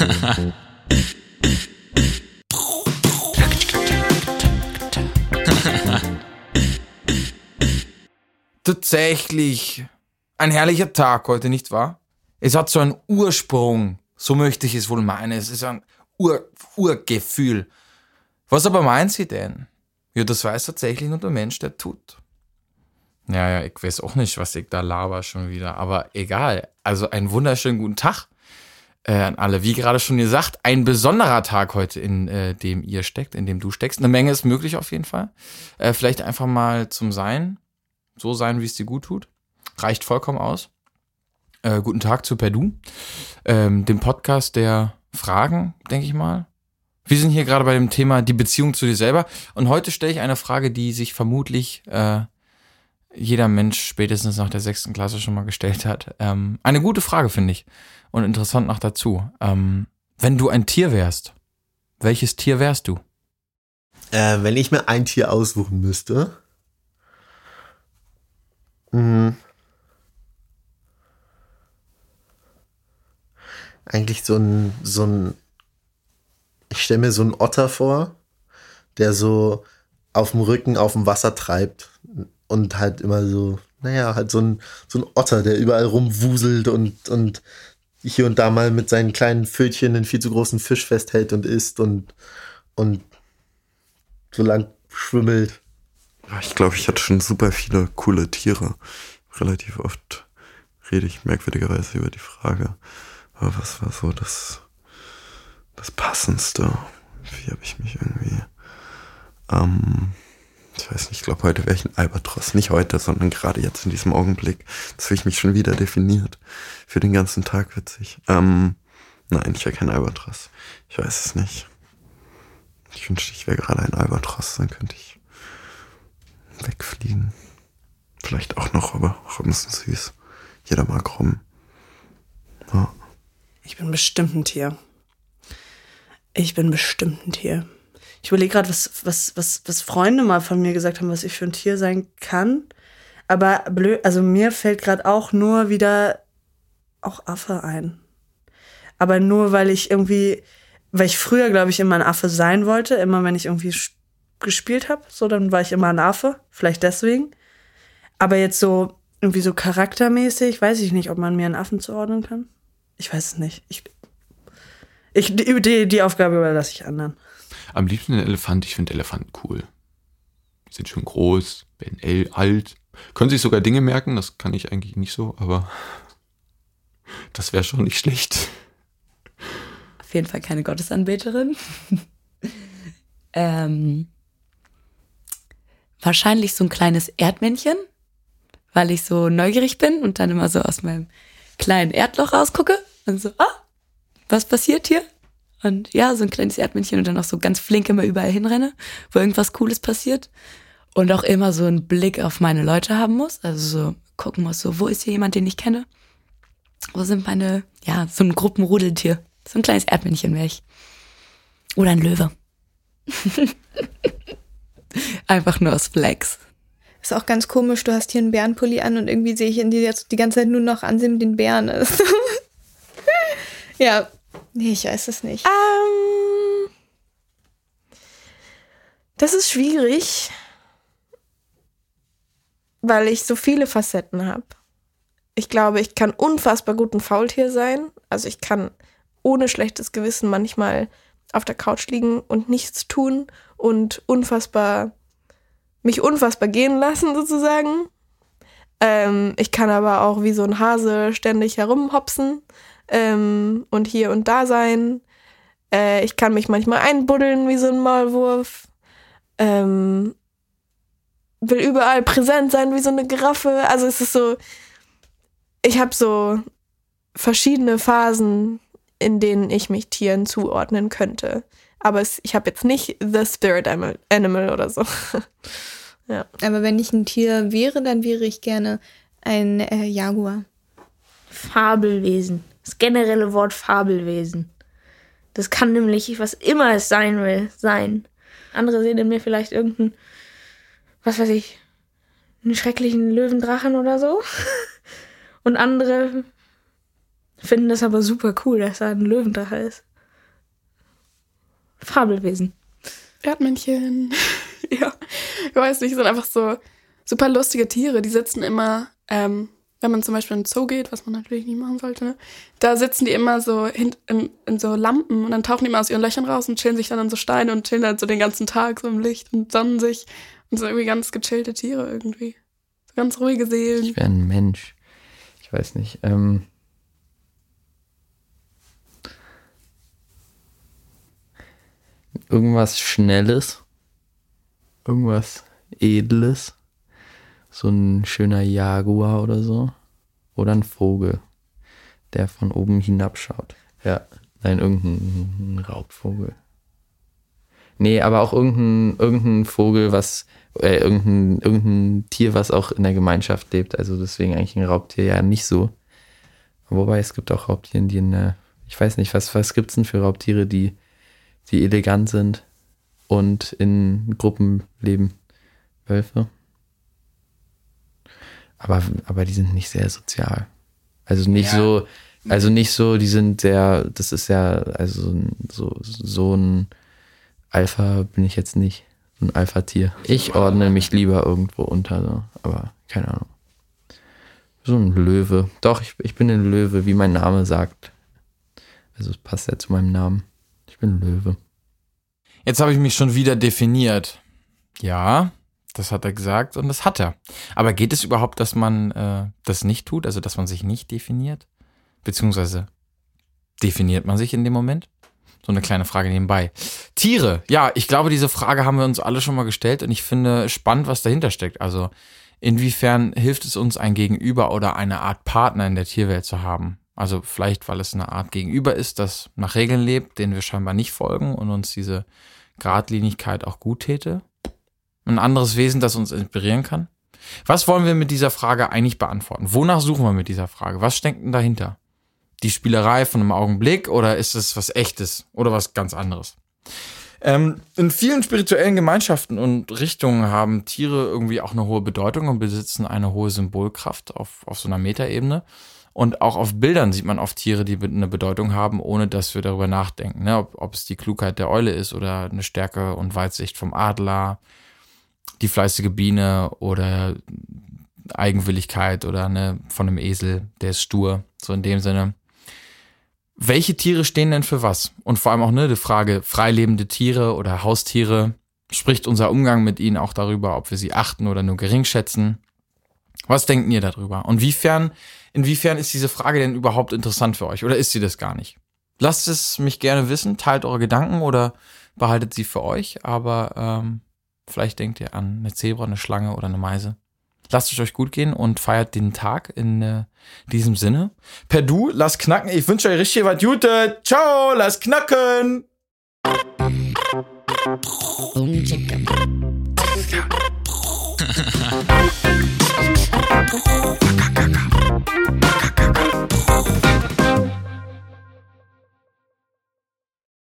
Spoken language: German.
Tatsächlich ein herrlicher Tag heute, nicht wahr? Es hat so einen Ursprung, so möchte ich es wohl meinen. Es ist ein Ur Urgefühl. Was aber meint sie denn? Ja, das weiß tatsächlich nur der Mensch, der tut. Ja, ja, ich weiß auch nicht, was ich da laber schon wieder, aber egal. Also einen wunderschönen guten Tag äh, an alle. Wie gerade schon gesagt, ein besonderer Tag heute, in äh, dem ihr steckt, in dem du steckst. Eine Menge ist möglich auf jeden Fall. Äh, vielleicht einfach mal zum Sein, so sein, wie es dir gut tut. Reicht vollkommen aus. Äh, guten Tag zu Perdu, ähm, dem Podcast der Fragen, denke ich mal. Wir sind hier gerade bei dem Thema die Beziehung zu dir selber. Und heute stelle ich eine Frage, die sich vermutlich äh, jeder Mensch spätestens nach der sechsten Klasse schon mal gestellt hat. Ähm, eine gute Frage, finde ich. Und interessant noch dazu. Ähm, wenn du ein Tier wärst, welches Tier wärst du? Äh, wenn ich mir ein Tier aussuchen müsste. Mh, eigentlich so ein, so ein, ich stelle mir so einen Otter vor, der so auf dem Rücken auf dem Wasser treibt und halt immer so, naja, halt so ein, so ein Otter, der überall rumwuselt und, und hier und da mal mit seinen kleinen Pfötchen einen viel zu großen Fisch festhält und isst und, und so lang schwimmelt. Ich glaube, ich hatte schon super viele coole Tiere. Relativ oft rede ich merkwürdigerweise über die Frage, was war so das, das Passendste? Wie habe ich mich irgendwie. Ähm, ich weiß nicht, ich glaube, heute wäre ich ein Albatros. Nicht heute, sondern gerade jetzt in diesem Augenblick. Das habe ich mich schon wieder definiert. Für den ganzen Tag witzig. Ähm, nein, ich wäre kein Albatros. Ich weiß es nicht. Ich wünschte, ich wäre gerade ein Albatros, dann könnte ich wegfliegen. Vielleicht auch noch, aber Robben sind süß. Jeder mag Robben. Ja. Ich bin bestimmt ein Tier. Ich bin bestimmt ein Tier. Ich überlege gerade, was, was, was, was Freunde mal von mir gesagt haben, was ich für ein Tier sein kann. Aber blöd, also mir fällt gerade auch nur wieder auch Affe ein. Aber nur, weil ich irgendwie, weil ich früher, glaube ich, immer ein Affe sein wollte. Immer wenn ich irgendwie gespielt habe, so, dann war ich immer ein Affe. Vielleicht deswegen. Aber jetzt so, irgendwie so charaktermäßig, weiß ich nicht, ob man mir einen Affen zuordnen kann. Ich weiß es nicht. Ich, ich, die, die Aufgabe überlasse ich anderen. Am liebsten ein Elefant. Ich finde Elefanten cool. Die sind schon groß, werden alt, können sich sogar Dinge merken. Das kann ich eigentlich nicht so, aber das wäre schon nicht schlecht. Auf jeden Fall keine Gottesanbeterin. ähm, wahrscheinlich so ein kleines Erdmännchen, weil ich so neugierig bin und dann immer so aus meinem kleinen Erdloch rausgucke und so, ah, was passiert hier? Und ja, so ein kleines Erdmännchen und dann auch so ganz flink immer überall hinrenne, wo irgendwas Cooles passiert. Und auch immer so einen Blick auf meine Leute haben muss. Also so gucken muss, so, wo ist hier jemand, den ich kenne? Wo sind meine, ja, so ein Gruppenrudeltier. So ein kleines Erdmännchen wäre ich. Oder ein Löwe. Einfach nur aus Flex. Ist auch ganz komisch, du hast hier einen Bärenpulli an und irgendwie sehe ich in dir jetzt die ganze Zeit nur noch ansehen mit den Bären. ja, Nee, ich weiß es nicht. Ähm, das ist schwierig, weil ich so viele Facetten habe. Ich glaube, ich kann unfassbar gut ein Faultier sein. Also ich kann ohne schlechtes Gewissen manchmal auf der Couch liegen und nichts tun und unfassbar mich unfassbar gehen lassen sozusagen. Ähm, ich kann aber auch wie so ein Hase ständig herumhopsen ähm, und hier und da sein. Äh, ich kann mich manchmal einbuddeln wie so ein Maulwurf. Ähm, will überall präsent sein wie so eine Giraffe. Also es ist so, ich habe so verschiedene Phasen, in denen ich mich Tieren zuordnen könnte. Aber es, ich habe jetzt nicht The Spirit Animal oder so. ja. Aber wenn ich ein Tier wäre, dann wäre ich gerne ein äh, Jaguar. Fabelwesen. Das generelle Wort Fabelwesen. Das kann nämlich, was immer es sein will, sein. Andere sehen in mir vielleicht irgendeinen, was weiß ich, einen schrecklichen Löwendrachen oder so. Und andere finden das aber super cool, dass er ein Löwendrache ist. Fabelwesen. Erdmännchen. ja, ich weiß nicht, sind einfach so super lustige Tiere. Die sitzen immer, ähm, wenn man zum Beispiel in den Zoo geht, was man natürlich nicht machen sollte, ne? da sitzen die immer so in, in, so Lampen und dann tauchen die immer aus ihren Löchern raus und chillen sich dann an so Steine und chillen dann so den ganzen Tag so im Licht und sonnen sich und so irgendwie ganz gechillte Tiere irgendwie. So ganz ruhige Seelen. Ich wäre ein Mensch. Ich weiß nicht. Ähm irgendwas Schnelles, irgendwas Edles, so ein schöner Jaguar oder so, oder ein Vogel, der von oben hinabschaut. Ja, nein, irgendein Raubvogel. Nee, aber auch irgendein, irgendein Vogel, was, äh, irgendein, irgendein Tier, was auch in der Gemeinschaft lebt. Also deswegen eigentlich ein Raubtier ja nicht so. Wobei es gibt auch Raubtiere, die in der, ich weiß nicht, was, was gibt's denn für Raubtiere, die die elegant sind und in Gruppen leben. Wölfe. Aber, aber die sind nicht sehr sozial. Also nicht ja. so, also nicht so, die sind sehr, das ist ja, also so, so ein Alpha bin ich jetzt nicht. Ein Alpha-Tier. Ich ordne mich lieber irgendwo unter, so. aber keine Ahnung. So ein Löwe. Doch, ich, ich bin ein Löwe, wie mein Name sagt. Also es passt ja zu meinem Namen. Ich bin Löwe. Jetzt habe ich mich schon wieder definiert. Ja, das hat er gesagt und das hat er. Aber geht es überhaupt, dass man äh, das nicht tut, also dass man sich nicht definiert? Beziehungsweise definiert man sich in dem Moment? So eine kleine Frage nebenbei. Tiere, ja, ich glaube, diese Frage haben wir uns alle schon mal gestellt und ich finde spannend, was dahinter steckt. Also inwiefern hilft es uns, ein Gegenüber oder eine Art Partner in der Tierwelt zu haben? Also vielleicht, weil es eine Art Gegenüber ist, das nach Regeln lebt, denen wir scheinbar nicht folgen und uns diese Gradlinigkeit auch gut täte. Ein anderes Wesen, das uns inspirieren kann. Was wollen wir mit dieser Frage eigentlich beantworten? Wonach suchen wir mit dieser Frage? Was steckt denn dahinter? Die Spielerei von einem Augenblick oder ist es was Echtes oder was ganz anderes? Ähm, in vielen spirituellen Gemeinschaften und Richtungen haben Tiere irgendwie auch eine hohe Bedeutung und besitzen eine hohe Symbolkraft auf, auf so einer Metaebene. Und auch auf Bildern sieht man oft Tiere, die eine Bedeutung haben, ohne dass wir darüber nachdenken. Ne? Ob, ob es die Klugheit der Eule ist oder eine Stärke und Weitsicht vom Adler, die fleißige Biene oder Eigenwilligkeit oder eine von einem Esel, der ist stur. So in dem Sinne. Welche Tiere stehen denn für was? Und vor allem auch ne, die Frage, freilebende Tiere oder Haustiere, spricht unser Umgang mit ihnen auch darüber, ob wir sie achten oder nur gering schätzen? Was denkt ihr darüber? Und wiefern, inwiefern ist diese Frage denn überhaupt interessant für euch? Oder ist sie das gar nicht? Lasst es mich gerne wissen, teilt eure Gedanken oder behaltet sie für euch. Aber ähm, Vielleicht denkt ihr an eine Zebra, eine Schlange oder eine Meise. Lasst es euch gut gehen und feiert den Tag in äh, diesem Sinne. Per Du, lasst knacken. Ich wünsche euch richtig was Gute. Ciao, lasst knacken.